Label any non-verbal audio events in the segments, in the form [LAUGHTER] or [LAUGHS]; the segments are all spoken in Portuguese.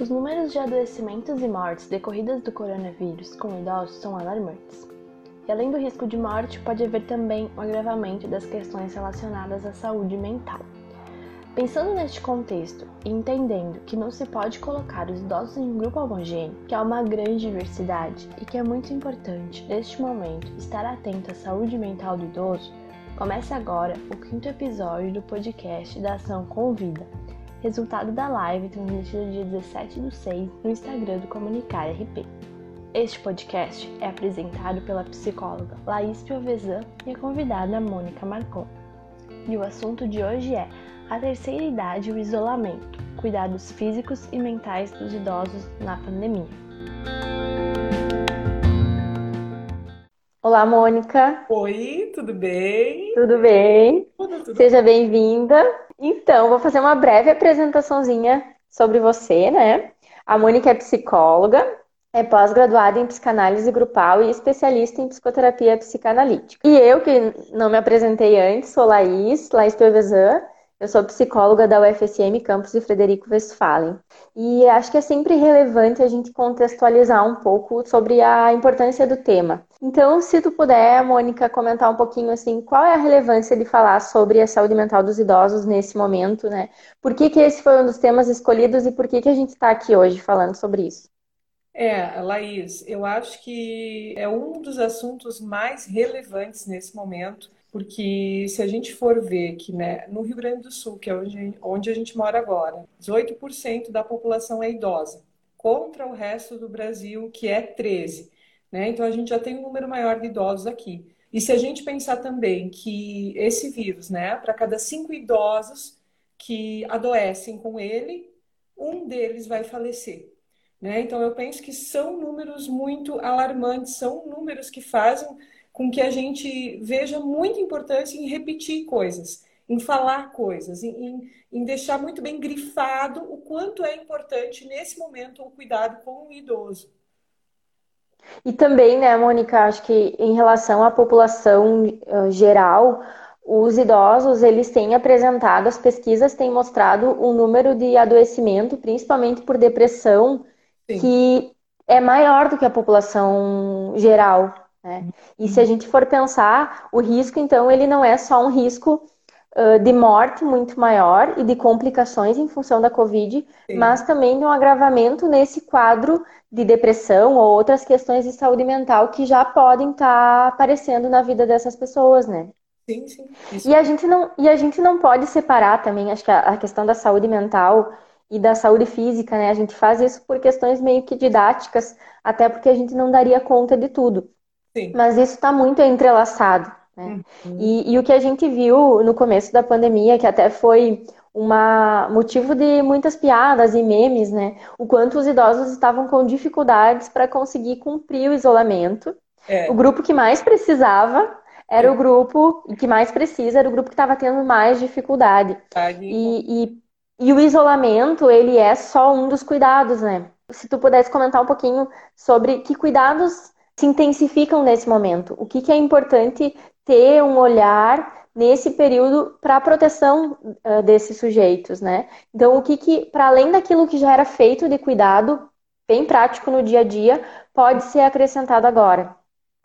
Os números de adoecimentos e mortes decorridas do coronavírus com idosos são alarmantes. E além do risco de morte, pode haver também um agravamento das questões relacionadas à saúde mental. Pensando neste contexto e entendendo que não se pode colocar os idosos em um grupo homogêneo, que há uma grande diversidade e que é muito importante, neste momento, estar atento à saúde mental do idoso, começa agora o quinto episódio do podcast da Ação Convida, resultado da live transmitida dia 17 do 6 no Instagram do Comunicar RP. Este podcast é apresentado pela psicóloga Laís Piovesan e a convidada Mônica Marcon. E o assunto de hoje é a terceira idade e o isolamento, cuidados físicos e mentais dos idosos na pandemia. Olá, Mônica. Oi, tudo bem? Tudo bem? Tudo, tudo Seja bem-vinda. Então, vou fazer uma breve apresentaçãozinha sobre você, né? A Mônica é psicóloga, é pós-graduada em psicanálise grupal e especialista em psicoterapia psicanalítica. E eu, que não me apresentei antes, sou Laís, Laís Piovesan, eu sou psicóloga da UFSM Campus de Frederico Westphalen. E acho que é sempre relevante a gente contextualizar um pouco sobre a importância do tema. Então, se tu puder, Mônica, comentar um pouquinho assim, qual é a relevância de falar sobre a saúde mental dos idosos nesse momento, né? Por que, que esse foi um dos temas escolhidos e por que, que a gente está aqui hoje falando sobre isso? É, Laís, eu acho que é um dos assuntos mais relevantes nesse momento porque se a gente for ver que né, no Rio Grande do Sul, que é onde, onde a gente mora agora, 18% da população é idosa, contra o resto do Brasil, que é 13%. Né? Então a gente já tem um número maior de idosos aqui. E se a gente pensar também que esse vírus, né, para cada cinco idosos que adoecem com ele, um deles vai falecer. Né? Então eu penso que são números muito alarmantes, são números que fazem com que a gente veja muita importância em repetir coisas, em falar coisas, em, em, deixar muito bem grifado o quanto é importante nesse momento o cuidado com o idoso. E também, né, Mônica, acho que em relação à população geral, os idosos, eles têm apresentado, as pesquisas têm mostrado um número de adoecimento, principalmente por depressão, Sim. que é maior do que a população geral. Né? E se a gente for pensar, o risco, então, ele não é só um risco uh, de morte muito maior e de complicações em função da Covid, Sim. mas também de um agravamento nesse quadro de depressão ou outras questões de saúde mental que já podem estar tá aparecendo na vida dessas pessoas, né? Sim, sim. Isso. E a gente não e a gente não pode separar também, acho que a, a questão da saúde mental e da saúde física, né? A gente faz isso por questões meio que didáticas, até porque a gente não daria conta de tudo. Sim. Mas isso está muito entrelaçado. Né? Uhum. E, e, o que a gente viu no começo da pandemia, que até foi uma motivo de muitas piadas e memes, né? O quanto os idosos estavam com dificuldades para conseguir cumprir o isolamento. É. O grupo que mais precisava era é. o grupo que mais precisa, era o grupo que estava tendo mais dificuldade. E, e, e o isolamento, ele é só um dos cuidados, né? Se tu pudesse comentar um pouquinho sobre que cuidados se intensificam nesse momento. O que, que é importante ter um olhar nesse período para a proteção uh, desses sujeitos, né? Então, o que, que para além daquilo que já era feito de cuidado bem prático no dia a dia, pode ser acrescentado agora?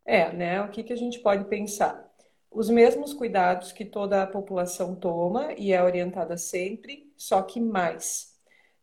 É, né? O que, que a gente pode pensar? Os mesmos cuidados que toda a população toma e é orientada sempre, só que mais,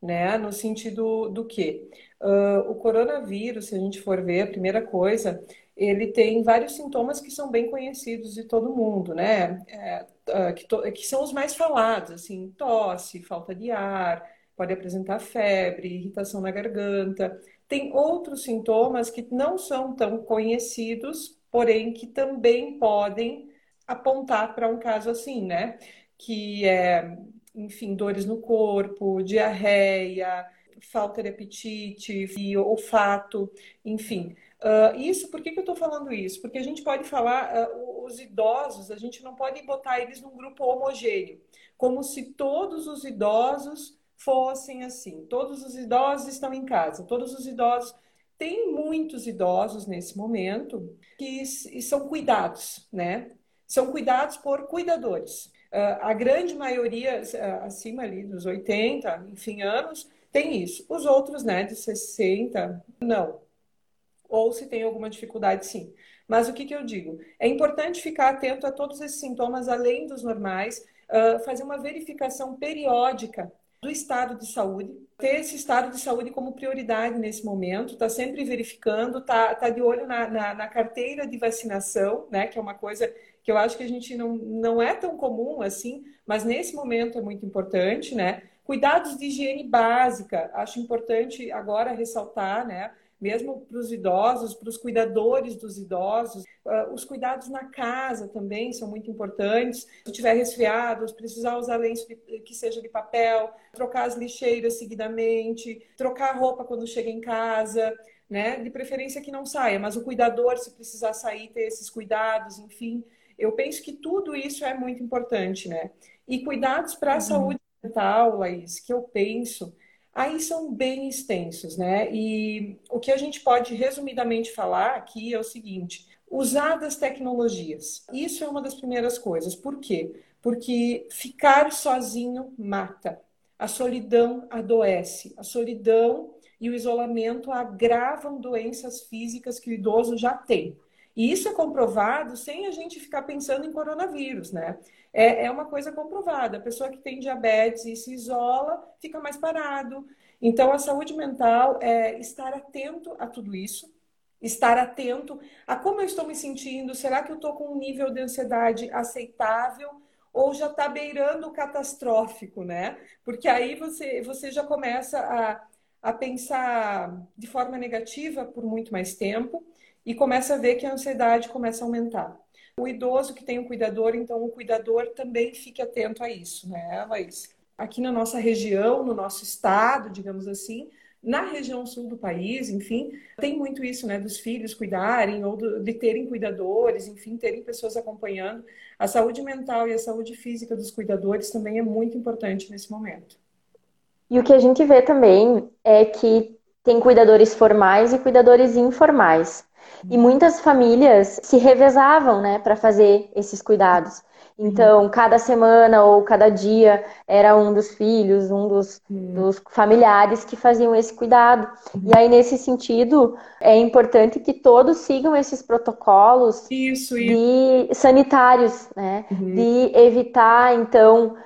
né? No sentido do quê? Uh, o coronavírus, se a gente for ver, a primeira coisa, ele tem vários sintomas que são bem conhecidos de todo mundo, né? É, uh, que, to, que, são os mais falados, assim, tosse, falta de ar, pode apresentar febre, irritação na garganta. Tem outros sintomas que não são tão conhecidos, porém que também podem apontar para um caso assim, né? Que é, enfim, dores no corpo, diarreia, falta de apetite, e olfato, enfim. Uh, isso, por que, que eu estou falando isso? Porque a gente pode falar, uh, os idosos, a gente não pode botar eles num grupo homogêneo, como se todos os idosos fossem assim. Todos os idosos estão em casa, todos os idosos. Tem muitos idosos nesse momento que são cuidados, né? São cuidados por cuidadores. Uh, a grande maioria, acima ali dos 80, enfim, anos, Tem isso. Os outros, né, de 60, não. Ou se tem alguma dificuldade, sim. Mas o que, que eu digo? É importante ficar atento a todos esses sintomas, além dos normais, uh, fazer uma verificação periódica do estado de saúde, ter esse estado de saúde como prioridade nesse momento, tá sempre verificando, tá, tá de olho na, na, na, carteira de vacinação, né, que é uma coisa que eu acho que a gente não, não é tão comum assim, mas nesse momento é muito importante, né? Cuidados de higiene básica, acho importante agora ressaltar, né? mesmo para os idosos, para os cuidadores dos idosos. Os cuidados na casa também são muito importantes. Se tiver resfriado, precisar usar lenço que seja de papel, trocar as lixeiras seguidamente, trocar a roupa quando chega em casa, né? De preferência que não saia, mas o cuidador, se precisar sair, ter esses cuidados, enfim. Eu penso que tudo isso é muito importante, né? E cuidados para a uhum. saúde mental, Laís, que eu penso aí são bem extensos, né? E o que a gente pode resumidamente falar aqui é o seguinte: usar das tecnologias. Isso é uma das primeiras coisas. Por quê? Porque ficar sozinho mata. A solidão adoece. A solidão e o isolamento agravam doenças físicas que o idoso já tem. E isso é comprovado sem a gente ficar pensando em coronavírus, né? É, é uma coisa comprovada. A pessoa que tem diabetes e se isola fica mais parado. Então, a saúde mental é estar atento a tudo isso, estar atento a como eu estou me sentindo. Será que eu estou com um nível de ansiedade aceitável? Ou já está beirando o catastrófico, né? Porque aí você, você já começa a, a pensar de forma negativa por muito mais tempo e começa a ver que a ansiedade começa a aumentar. O idoso que tem um cuidador, então o cuidador também fique atento a isso, né, Laís? Aqui na nossa região, no nosso estado, digamos assim, na região sul do país, enfim, tem muito isso, né, dos filhos cuidarem ou de terem cuidadores, enfim, terem pessoas acompanhando. A saúde mental e a saúde física dos cuidadores também é muito importante nesse momento. E o que a gente vê também é que tem cuidadores formais e cuidadores informais. E muitas famílias se revezavam, né, para fazer esses cuidados. Então, cada semana ou cada dia era um dos filhos, um dos, dos familiares que faziam esse cuidado. E aí, nesse sentido, é importante que todos sigam esses protocolos isso, de sanitários, né? Uhum. De evitar, então,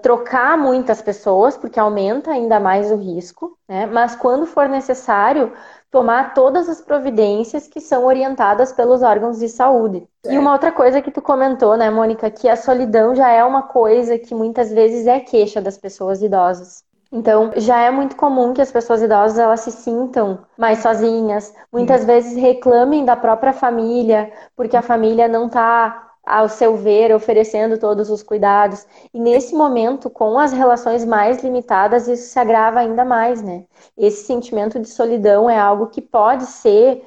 trocar muitas pessoas, porque aumenta ainda mais o risco, né? Mas quando for necessário, tomar todas as providências que são orientadas pelos órgãos de saúde. É. E uma outra coisa que tu comentou, né, Mônica, que a solidão já é uma coisa que muitas vezes é queixa das pessoas idosas. Então, já é muito comum que as pessoas idosas elas se sintam mais sozinhas, muitas vezes reclamem da própria família, porque a família não está ao seu ver, oferecendo todos os cuidados. E nesse momento, com as relações mais limitadas, isso se agrava ainda mais, né? Esse sentimento de solidão é algo que pode ser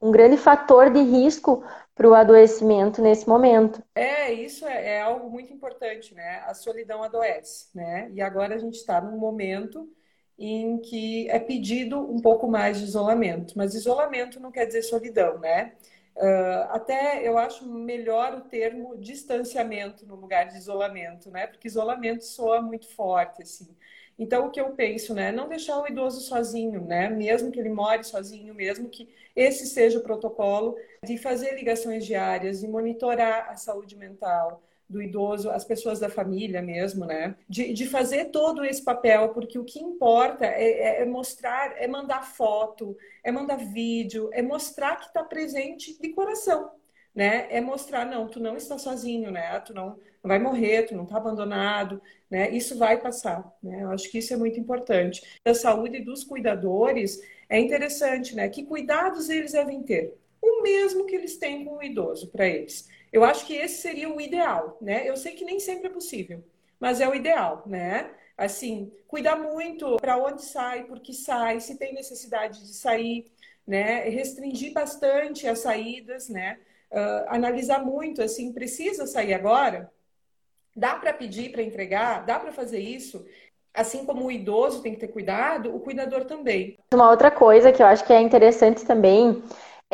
um grande fator de risco para o adoecimento nesse momento. É, isso é, é, algo muito importante, né? A solidão adoece, né? E agora a gente está num momento em que é pedido um pouco mais de isolamento, mas isolamento não quer dizer solidão, né? Uh, até eu acho melhor o termo distanciamento no lugar de isolamento, né? Porque isolamento soa muito forte, assim. Então, o que eu penso, né? Não deixar o idoso sozinho, né? Mesmo que ele more sozinho, mesmo que esse seja o protocolo, de fazer ligações diárias, de monitorar a saúde mental, do idoso, as pessoas da família mesmo, né? De, de fazer todo esse papel, porque o que importa é, é, é mostrar, é mandar foto, é mandar vídeo, é mostrar que está presente de coração, né? É mostrar, não, tu não está sozinho, né? Tu não, não vai morrer, tu não está abandonado, né? Isso vai passar, né? Eu acho que isso é muito importante. A saúde dos cuidadores é interessante, né? Que cuidados eles devem ter? O mesmo que eles têm com o idoso para eles eu acho que esse seria o ideal, né? Eu sei que nem sempre é possível, mas é o ideal, né? Assim, cuidar muito para onde sai, por que sai, se tem necessidade de sair, né? Restringir bastante as saídas, né? Uh, analisar muito, assim, precisa sair agora? Dá para pedir para entregar? Dá para fazer isso? Assim como o idoso tem que ter cuidado, o cuidador também. Uma outra coisa que eu acho que é interessante também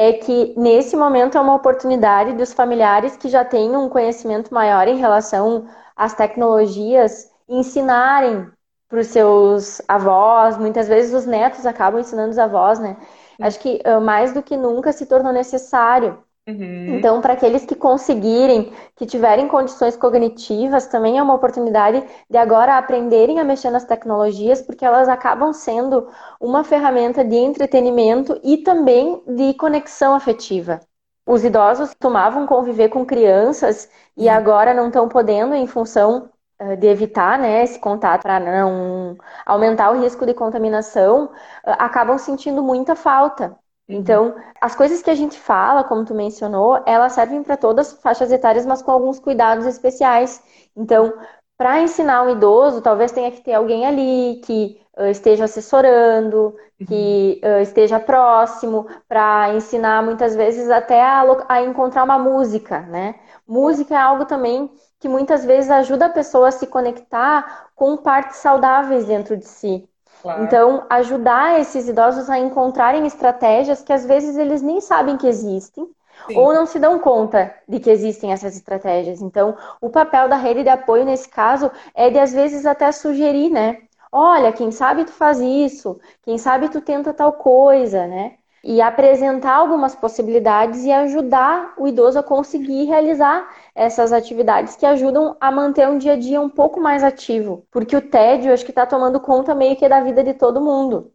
é que nesse momento é uma oportunidade dos familiares que já têm um conhecimento maior em relação às tecnologias ensinarem para os seus avós, muitas vezes os netos acabam ensinando os avós, né? Acho que mais do que nunca se tornou necessário. Uhum. Então, para aqueles que conseguirem, que tiverem condições cognitivas, também é uma oportunidade de agora aprenderem a mexer nas tecnologias, porque elas acabam sendo uma ferramenta de entretenimento e também de conexão afetiva. Os idosos tomavam conviver com crianças e uhum. agora não estão podendo em função eh, de evitar né, esse contato para não aumentar o risco de contaminação, eh, acabam sentindo muita falta. Uhum. Então, as coisas que a gente fala, como tu mencionou, elas servem para todas as faixas etárias, mas com alguns cuidados especiais. Então, para ensinar um idoso, talvez tenha que ter alguém ali que uh, esteja assessorando, que uh, esteja próximo, para ensinar muitas vezes até a, a encontrar uma música, né? Música é algo também que muitas vezes ajuda a pessoa a se conectar com partes saudáveis dentro de si. Claro. Então, ajudar esses idosos a encontrarem estratégias que às vezes eles nem sabem que existem Sim. ou não se dão conta de que existem essas estratégias. Então, o papel da rede de apoio nesse caso é de às vezes até sugerir, né? Olha, quem sabe tu faz isso, quem sabe tu tenta tal coisa, né? E apresentar algumas possibilidades e ajudar o idoso a conseguir realizar essas atividades que ajudam a manter um dia a dia um pouco mais ativo, porque o tédio acho que está tomando conta meio que da vida de todo mundo.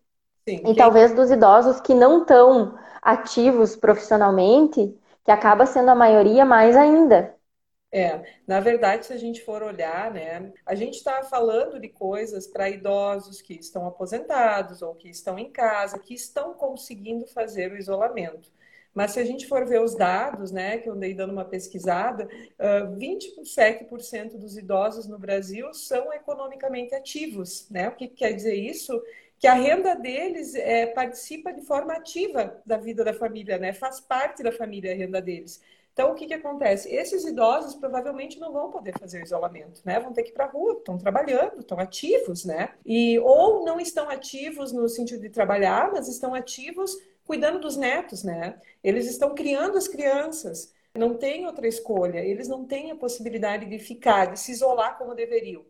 Sim, e talvez dos idosos que não estão ativos profissionalmente, que acaba sendo a maioria mais ainda. É, na verdade, se a gente for olhar, né, a gente está falando de coisas para idosos que estão aposentados ou que estão em casa, que estão conseguindo fazer o isolamento. Mas se a gente for ver os dados, né, que eu andei dando uma pesquisada, uh, 27% dos idosos no Brasil são economicamente ativos, né? O que quer dizer isso? Que a renda deles é, participa de forma ativa da vida da família, né? Faz parte da família a renda deles. Então, o que, que acontece? Esses idosos provavelmente não vão poder fazer o isolamento, né? Vão ter que ir para a rua, estão trabalhando, estão ativos, né? E ou não estão ativos no sentido de trabalhar, mas estão ativos cuidando dos netos, né? Eles estão criando as crianças. Não tem outra escolha. Eles não têm a possibilidade de ficar, de se isolar como deveriam.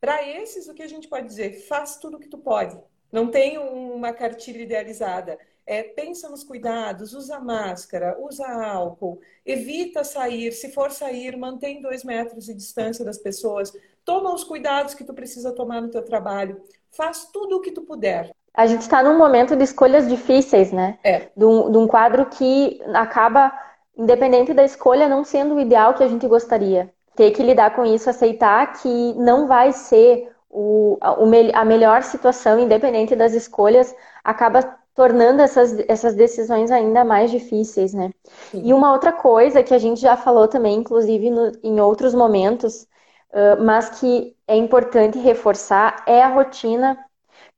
Para esses, o que a gente pode dizer? Faz tudo o que tu pode. Não tem uma cartilha idealizada é, pensa nos cuidados, usa máscara, usa álcool, evita sair, se for sair, mantém dois metros de distância das pessoas, toma os cuidados que tu precisa tomar no teu trabalho, faz tudo o que tu puder. A gente está num momento de escolhas difíceis, né? É. De um, de um quadro que acaba, independente da escolha, não sendo o ideal que a gente gostaria. Ter que lidar com isso, aceitar que não vai ser o, a melhor situação, independente das escolhas, acaba tornando essas, essas decisões ainda mais difíceis, né? Sim. E uma outra coisa que a gente já falou também, inclusive no, em outros momentos, uh, mas que é importante reforçar, é a rotina,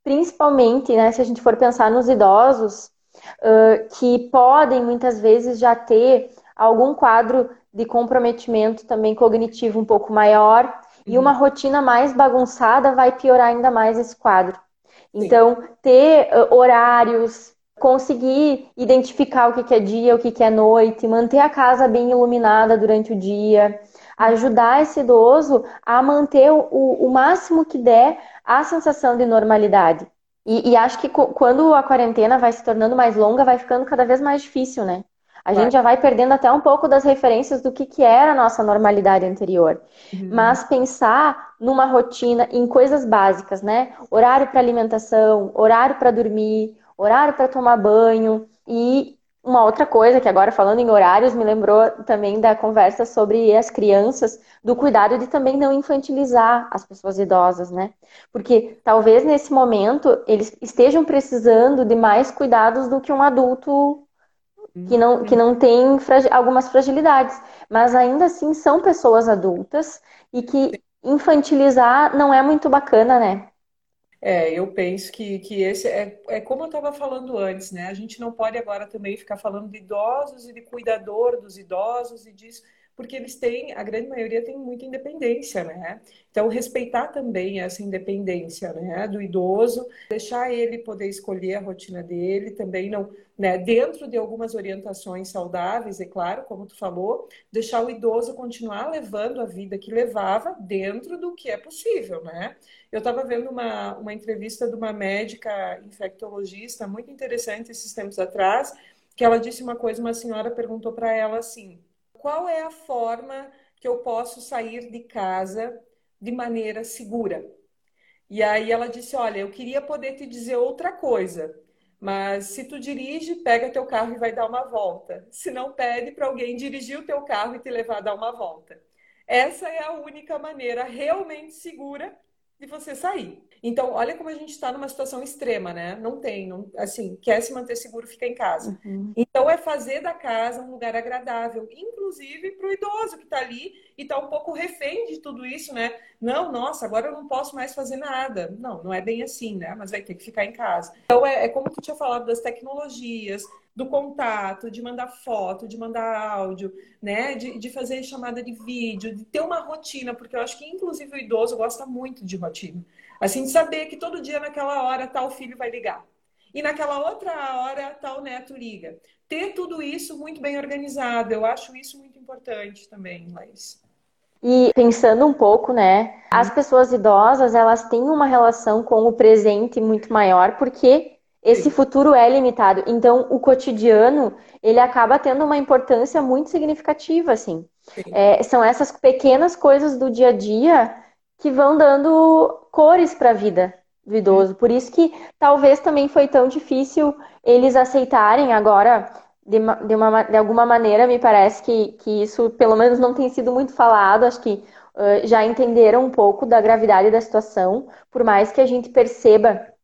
principalmente, né, se a gente for pensar nos idosos, uh, que podem muitas vezes já ter algum quadro de comprometimento também cognitivo um pouco maior, uhum. e uma rotina mais bagunçada vai piorar ainda mais esse quadro. Então, ter horários, conseguir identificar o que, é dia, o que, é noite, manter a casa bem iluminada durante o dia, ajudar esse idoso a manter o, o máximo que der a sensação de normalidade. E, e acho que quando a quarentena vai se tornando mais longa, vai ficando cada vez mais difícil, né? A gente já vai perdendo até um pouco das referências do que, que era a nossa normalidade anterior. Uhum. Mas pensar numa rotina em coisas básicas, né? Horário para alimentação, horário para dormir, horário para tomar banho e uma outra coisa que agora falando em horários me lembrou também da conversa sobre as crianças, do cuidado de também não infantilizar as pessoas idosas, né? Porque talvez nesse momento eles estejam precisando de mais cuidados do que um adulto que não, que não tem algumas fragilidades, mas ainda assim são pessoas adultas e que infantilizar não é muito bacana, né? É, eu penso que, que esse é, é como eu estava falando antes, né? A gente não pode agora também ficar falando de idosos e de cuidador dos idosos e disso, porque eles têm, a grande maioria tem muita independência, né? Então, respeitar também essa independência, né, do idoso, deixar ele poder escolher a rotina dele, também não, né, dentro de algumas orientações saudáveis, é claro, como tu falou, deixar o idoso continuar levando a vida que levava dentro do que é possível, né? Eu estava vendo uma, uma entrevista de uma médica infectologista muito interessante esses tempos atrás, que ela disse uma coisa, uma senhora perguntou para ela assim: qual é a forma que eu posso sair de casa de maneira segura? E aí ela disse: Olha, eu queria poder te dizer outra coisa, mas se tu dirige, pega teu carro e vai dar uma volta. Se não, pede para alguém dirigir o teu carro e te levar a dar uma volta. Essa é a única maneira realmente segura de você sair. Então, olha como a gente está numa situação extrema, né? Não tem, não, assim, quer se manter seguro, fica em casa. Uhum. Então, é fazer da casa um lugar agradável, inclusive para o idoso que está ali e está um pouco refém de tudo isso, né? Não, nossa, agora eu não posso mais fazer nada. Não, não é bem assim, né? Mas vai ter que ficar em casa. Então, é, é como tu tinha falado das tecnologias, do contato, de mandar foto, de mandar áudio, né? De, de fazer chamada de vídeo, de ter uma rotina, porque eu acho que inclusive o idoso gosta muito de rotina. Assim, de saber que todo dia naquela hora tal filho vai ligar. E naquela outra hora tal neto liga. Ter tudo isso muito bem organizado, eu acho isso muito importante também, Laís. E pensando um pouco, né, as pessoas idosas, elas têm uma relação com o presente muito maior, porque esse futuro é limitado. Então, o cotidiano, ele acaba tendo uma importância muito significativa, assim. É, são essas pequenas coisas do dia a dia que vão dando cores para a vida do idoso. Por isso que talvez também foi tão difícil eles aceitarem agora, de, de, uma, de alguma maneira, me parece que, que isso, pelo menos, não tem sido muito falado. Acho que uh, já entenderam um pouco da gravidade da situação, por mais que a gente perceba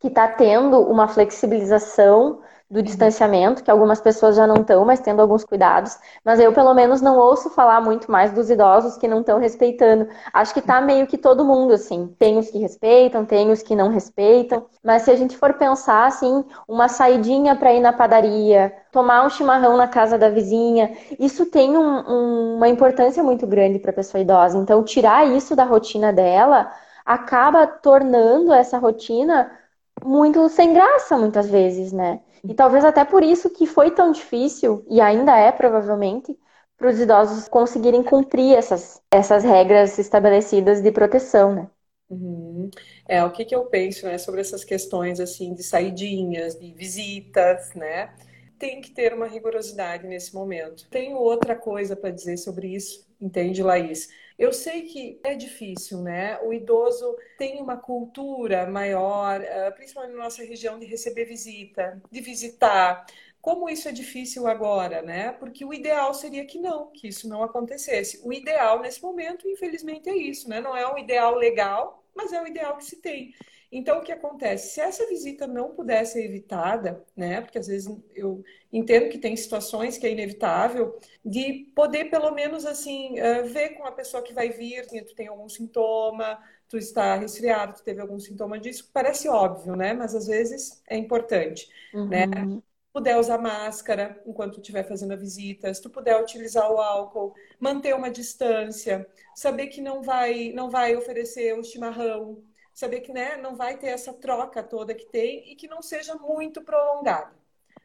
que está tendo uma flexibilização do uhum. distanciamento, que algumas pessoas já não estão, mas tendo alguns cuidados. Mas eu, pelo menos, não ouço falar muito mais dos idosos que não estão respeitando. Acho que tá meio que todo mundo, assim. Tem os que respeitam, tem os que não respeitam. Mas se a gente for pensar, assim, uma saidinha para ir na padaria, tomar um chimarrão na casa da vizinha, isso tem um, um, uma importância muito grande para a pessoa idosa. Então, tirar isso da rotina dela acaba tornando essa rotina muito sem graça muitas vezes, né? E talvez até por isso que foi tão difícil, e ainda é provavelmente, para os idosos conseguirem cumprir essas, essas regras estabelecidas de proteção, né? Uhum. É, o que, que eu penso né, sobre essas questões assim de saidinhas, de visitas, né? Tem que ter uma rigorosidade nesse momento. Tenho outra coisa para dizer sobre isso, entende, Laís? Eu sei que é difícil, né? O idoso tem uma cultura maior, eh, principalmente na nossa região, de receber visita, de visitar. Como isso é difícil agora, né? Porque o ideal seria que não, que isso não acontecesse. O ideal nesse momento, infelizmente, é isso, né? Não é um ideal legal, mas é o ideal que se tem. Então, o que acontece? Se essa visita não puder ser evitada, né? Porque às vezes eu entendo que tem situações que é inevitável, de poder pelo menos assim eh, ver com a pessoa que vai vir, se tu tem algum sintoma, tu está resfriado, tu teve algum sintoma disso, parece óbvio, né? Mas às vezes é importante, né? uhum. né? puder usar máscara enquanto estiver fazendo a visita, se tu puder utilizar o álcool, manter uma distância, saber que não vai não vai oferecer o chimarrão, saber que né, não vai ter essa troca toda que tem e que não seja muito prolongada.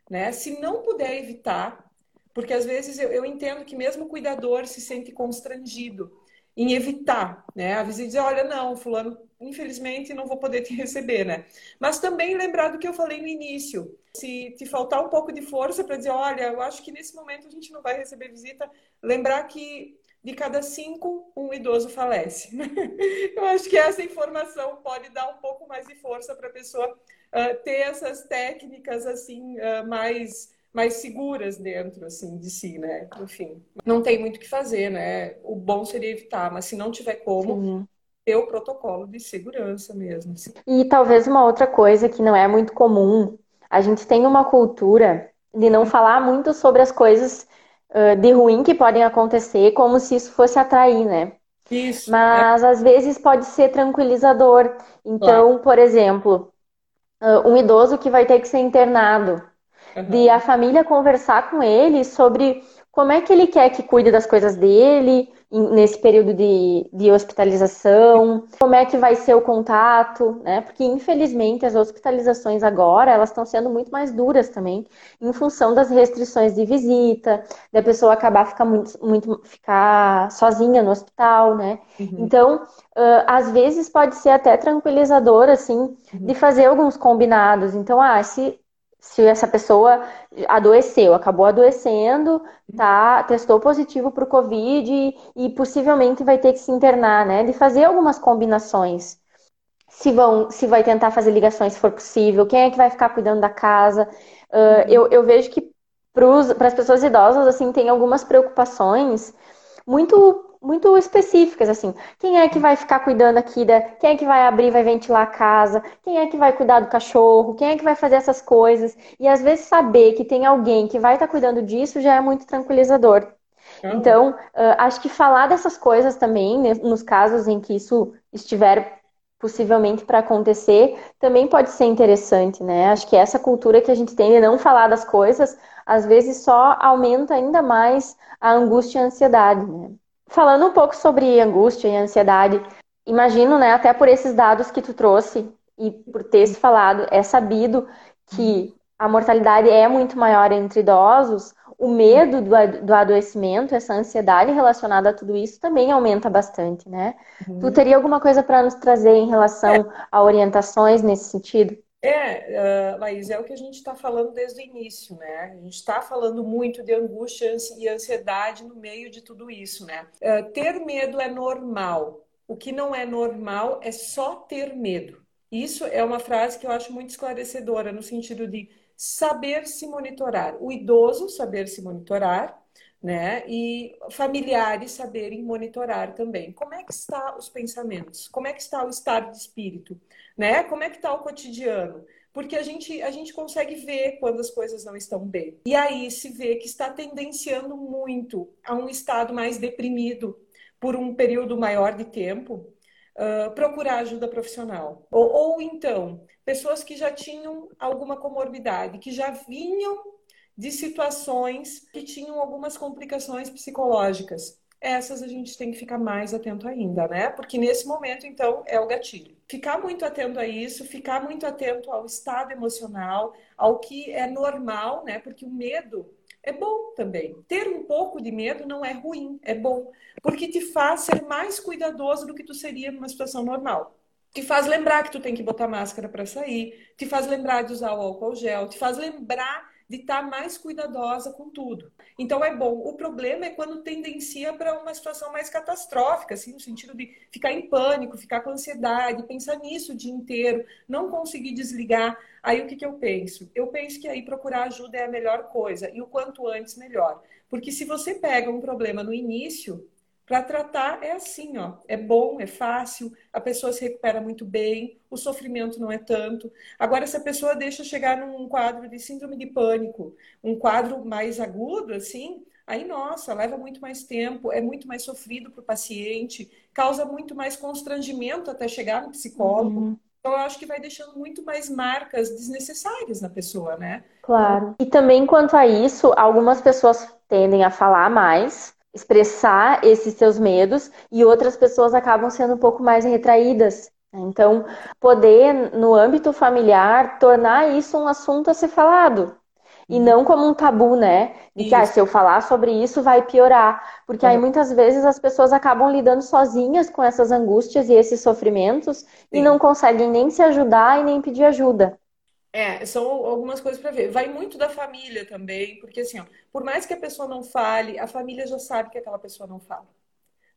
Né? Se não puder evitar, porque às vezes eu, eu entendo que mesmo o cuidador se sente constrangido em evitar, né? A visita dizer, olha, não, fulano, infelizmente não vou poder te receber, né? Mas também lembrar do que eu falei no início. Se te faltar um pouco de força para dizer, olha, eu acho que nesse momento a gente não vai receber visita, lembrar que de cada cinco, um idoso falece. [LAUGHS] Eu acho que essa informação pode dar um pouco mais de força para a pessoa uh, ter essas técnicas assim uh, mais mais seguras dentro assim de si, né? Enfim, não tem muito o que fazer, né? O bom seria evitar, mas se não tiver como, Sim. ter o protocolo de segurança mesmo. Assim. E talvez uma outra coisa que não é muito comum, a gente tem uma cultura de não falar muito sobre as coisas de ruim que podem acontecer, como se isso fosse atrair, né? Isso. Mas é. às vezes pode ser tranquilizador. Então, claro. por exemplo, um idoso que vai ter que ser internado, uhum. de a família conversar com ele sobre como é que ele quer que cuide das coisas dele nesse período de, de hospitalização, como é que vai ser o contato, né? Porque infelizmente as hospitalizações agora elas estão sendo muito mais duras também, em função das restrições de visita, da pessoa acabar ficar muito, muito ficar sozinha no hospital, né? Uhum. Então, uh, às vezes pode ser até tranquilizador assim uhum. de fazer alguns combinados. Então, ah, se se essa pessoa adoeceu, acabou adoecendo, tá, testou positivo para o Covid e, e, possivelmente vai ter que se internar, né? De fazer algumas combinações. Se, vão, se vai tentar fazer ligações se for possível, quem é que vai ficar cuidando da casa. Uh, eu, eu vejo que para as pessoas idosas, assim, tem algumas preocupações muito muito específicas, assim. Quem é que vai ficar cuidando aqui da. Quem é que vai abrir, vai ventilar a casa? Quem é que vai cuidar do cachorro? Quem é que vai fazer essas coisas? E às vezes saber que tem alguém que vai estar tá cuidando disso já é muito tranquilizador. Então, uh, acho que falar dessas coisas também, né, nos casos em que isso estiver possivelmente para acontecer, também pode ser interessante, né? Acho que essa cultura que a gente tem de não falar das coisas, às vezes só aumenta ainda mais a angústia e a ansiedade, né? Falando um pouco sobre angústia e ansiedade, imagino, né, até por esses dados que tu trouxe e por ter falado, é sabido que a mortalidade é muito maior entre idosos, o medo do, do adoecimento, essa ansiedade relacionada a tudo isso também aumenta bastante, né? Uhum. Tu teria alguma coisa para nos trazer em relação a orientações nesse sentido? É, uh, Laís, é o que a gente está falando desde o início, né? A gente está falando muito de angústia e ansiedade no meio de tudo isso, né? Uh, ter medo é normal. O que não é normal é só ter medo. Isso é uma frase que eu acho muito esclarecedora, no sentido de saber se monitorar. O idoso saber se monitorar, né? E familiares saberem monitorar também. Como é que está os pensamentos? Como é que está o estado de espírito? Né? Como é que está o cotidiano? Porque a gente, a gente consegue ver quando as coisas não estão bem. E aí se vê que está tendenciando muito a um estado mais deprimido por um período maior de tempo, uh, procurar ajuda profissional. Ou, ou então, pessoas que já tinham alguma comorbidade, que já vinham de situações que tinham algumas complicações psicológicas essas a gente tem que ficar mais atento ainda, né? Porque nesse momento, então, é o gatilho. Ficar muito atento a isso, ficar muito atento ao estado emocional, ao que é normal, né? Porque o medo é bom também. Ter um pouco de medo não é ruim, é bom. Porque te faz ser mais cuidadoso do que tu seria numa situação normal. Te faz lembrar que tu tem que botar máscara para sair, te faz lembrar de usar o álcool gel, te faz lembrar de estar tá mais cuidadosa com tudo. Então é bom. O problema é quando tendencia para uma situação mais catastrófica, assim, no sentido de ficar em pânico, ficar com ansiedade, pensar nisso o dia inteiro, não conseguir desligar. Aí o que, que eu penso? Eu penso que aí procurar ajuda é a melhor coisa, e o quanto antes melhor. Porque se você pega um problema no início, para tratar é assim, ó. É bom, é fácil, a pessoa se recupera muito bem, o sofrimento não é tanto. Agora, se a pessoa deixa chegar num quadro de síndrome de pânico, um quadro mais agudo, assim, aí, nossa, leva muito mais tempo, é muito mais sofrido para o paciente, causa muito mais constrangimento até chegar no psicólogo. Uhum. Então, eu acho que vai deixando muito mais marcas desnecessárias na pessoa, né? Claro. E também, quanto a isso, algumas pessoas tendem a falar mais, expressar esses seus medos e outras pessoas acabam sendo um pouco mais retraídas. Então, poder, no âmbito familiar, tornar isso um assunto a ser falado. E não como um tabu, né? De que ah, se eu falar sobre isso vai piorar. Porque aí muitas vezes as pessoas acabam lidando sozinhas com essas angústias e esses sofrimentos Sim. e não conseguem nem se ajudar e nem pedir ajuda. É, são algumas coisas para ver. Vai muito da família também, porque assim, ó, por mais que a pessoa não fale, a família já sabe que aquela pessoa não fala.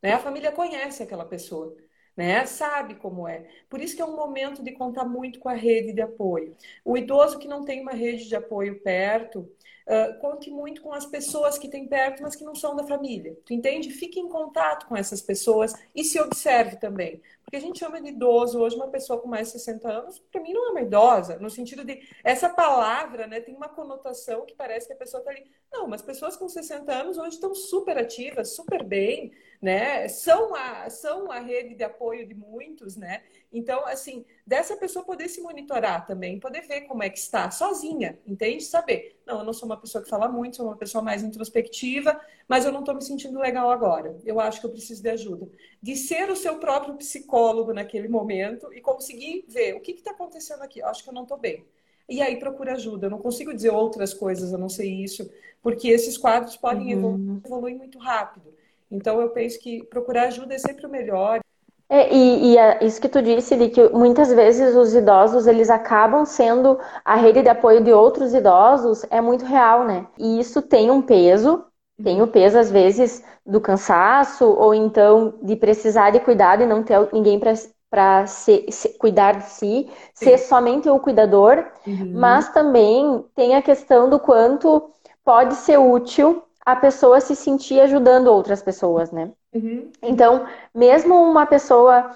Né? A família conhece aquela pessoa, né? Sabe como é. Por isso que é um momento de contar muito com a rede de apoio. O idoso que não tem uma rede de apoio perto, uh, conte muito com as pessoas que tem perto, mas que não são da família. Tu entende? Fique em contato com essas pessoas e se observe também. Porque a gente chama de idoso hoje uma pessoa com mais de 60 anos, para mim não é uma idosa, no sentido de essa palavra, né, tem uma conotação que parece que a pessoa está ali. Não, mas pessoas com 60 anos hoje estão super ativas, super bem, né? São a, são a rede de apoio de muitos, né? Então, assim, dessa pessoa poder se monitorar também, poder ver como é que está, sozinha, entende? Saber, não, eu não sou uma pessoa que fala muito, sou uma pessoa mais introspectiva, mas eu não estou me sentindo legal agora. Eu acho que eu preciso de ajuda. De ser o seu próprio psicólogo naquele momento e conseguir ver o que está acontecendo aqui. Eu acho que eu não estou bem. E aí procura ajuda. Eu não consigo dizer outras coisas, a não ser isso, porque esses quadros podem uhum. evoluir muito rápido. Então eu penso que procurar ajuda é sempre o melhor. É, e, e é isso que tu disse, de que muitas vezes os idosos eles acabam sendo a rede de apoio de outros idosos, é muito real, né? E isso tem um peso, tem o peso às vezes do cansaço ou então de precisar de cuidado e não ter ninguém para cuidar de si, Sim. ser somente o cuidador, uhum. mas também tem a questão do quanto pode ser útil a pessoa se sentir ajudando outras pessoas, né? Uhum. Então, mesmo uma pessoa,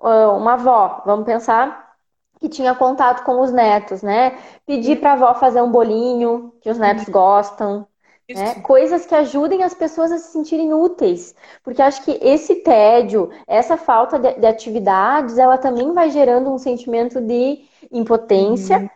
ah, uma avó, vamos pensar que tinha contato com os netos, né? Pedir para a avó fazer um bolinho que os netos uhum. gostam, né? Coisas que ajudem as pessoas a se sentirem úteis. Porque acho que esse tédio, essa falta de, de atividades, ela também vai gerando um sentimento de impotência uhum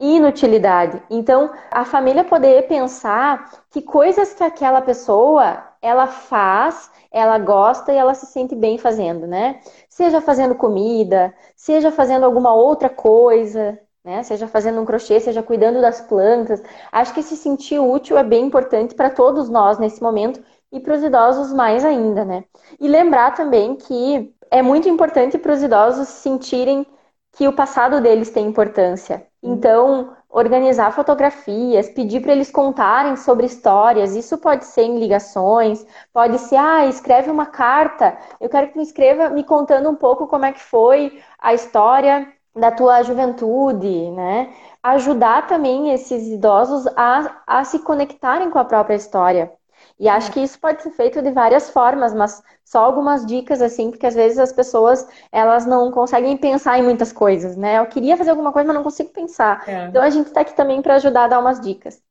inutilidade. Então, a família poder pensar que coisas que aquela pessoa ela faz, ela gosta e ela se sente bem fazendo, né? Seja fazendo comida, seja fazendo alguma outra coisa, né? Seja fazendo um crochê, seja cuidando das plantas. Acho que se sentir útil é bem importante para todos nós nesse momento e para os idosos mais ainda, né? E lembrar também que é muito importante para os idosos sentirem que o passado deles tem importância. Uhum. Então, organizar fotografias, pedir para eles contarem sobre histórias, isso pode ser em ligações, pode ser, ah, escreve uma carta, eu quero que tu escreva me contando um pouco como é que foi a história da tua juventude, né? Ajudar também esses idosos a, a se conectarem com a própria história. E acho é. que isso pode ser feito de várias formas, mas só algumas dicas assim, porque às vezes as pessoas elas não conseguem pensar em muitas coisas, né? Eu queria fazer alguma coisa, mas não consigo pensar. É. Então a gente está aqui também para ajudar a dar umas dicas.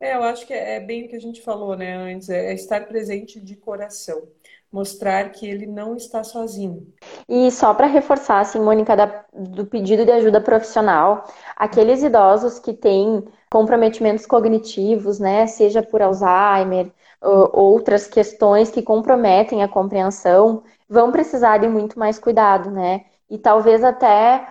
É, eu acho que é bem o que a gente falou, né, antes, é estar presente de coração, mostrar que ele não está sozinho. E só para reforçar, assim, Mônica, da, do pedido de ajuda profissional, aqueles idosos que têm comprometimentos cognitivos, né, seja por Alzheimer, outras questões que comprometem a compreensão, vão precisar de muito mais cuidado, né? E talvez até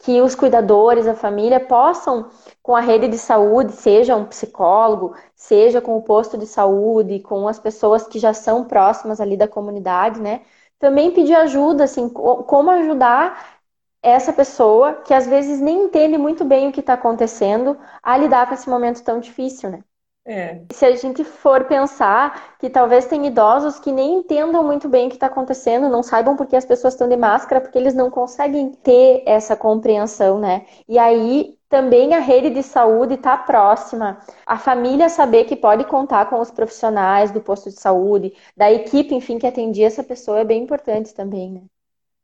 que os cuidadores, a família, possam, com a rede de saúde, seja um psicólogo, seja com o posto de saúde, com as pessoas que já são próximas ali da comunidade, né? Também pedir ajuda, assim, como ajudar essa pessoa que às vezes nem entende muito bem o que está acontecendo a lidar com esse momento tão difícil, né? É. Se a gente for pensar que talvez tem idosos que nem entendam muito bem o que está acontecendo, não saibam porque as pessoas estão de máscara, porque eles não conseguem ter essa compreensão, né? E aí também a rede de saúde está próxima. A família saber que pode contar com os profissionais do posto de saúde, da equipe, enfim, que atendia essa pessoa é bem importante também, né?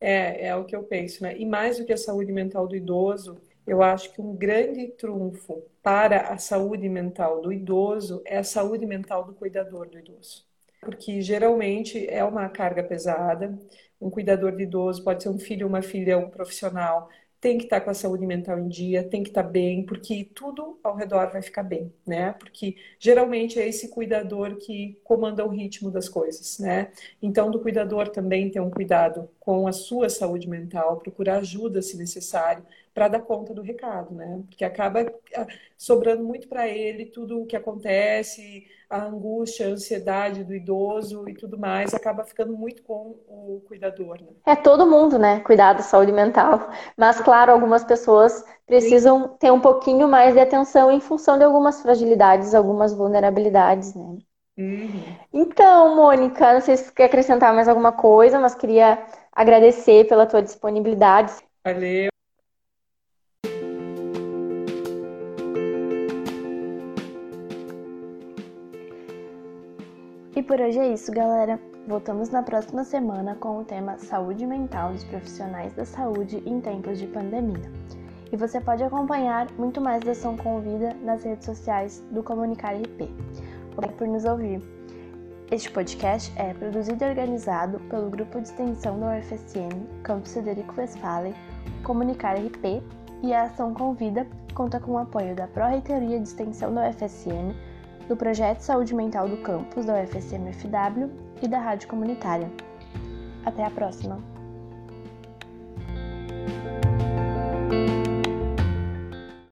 É, é o que eu penso, né? E mais do que a saúde mental do idoso, eu acho que um grande trunfo para a saúde mental do idoso é a saúde mental do cuidador do idoso. Porque geralmente é uma carga pesada. Um cuidador de idoso pode ser um filho, uma filha, um profissional, tem que estar com a saúde mental em dia, tem que estar bem, porque tudo ao redor vai ficar bem, né? Porque geralmente é esse cuidador que comanda o ritmo das coisas, né? Então, do cuidador também ter um cuidado com a sua saúde mental, procurar ajuda se necessário, para dar conta do recado, né? Porque acaba ah, sobrando muito para ele tudo o que acontece, a angústia, a ansiedade do idoso e tudo mais, acaba ficando muito com o cuidador. Né? É todo mundo, né? Cuidar da saúde mental. Mas, claro, algumas pessoas precisam Sim. ter um pouquinho mais de atenção em função de algumas fragilidades, algumas vulnerabilidades, né? Uhum. Então, Mônica, não sei se você quer acrescentar mais alguma coisa, mas queria agradecer pela tua disponibilidade. Valeu. E por hoje é isso, galera. Voltamos na próxima semana com o tema Saúde Mental dos Profissionais da Saúde em Tempos de Pandemia. E você pode acompanhar muito mais da ação convida nas redes sociais do Comunicar RP. Obrigado por nos ouvir. Este podcast é produzido e organizado pelo Grupo de Extensão da UFSM, Campus Federico Westphalen, Comunicar RP e a Ação Convida conta com o apoio da Pró-Reitoria de Extensão da UFSM, do Projeto Saúde Mental do Campus da UFSM FW e da Rádio Comunitária. Até a próxima!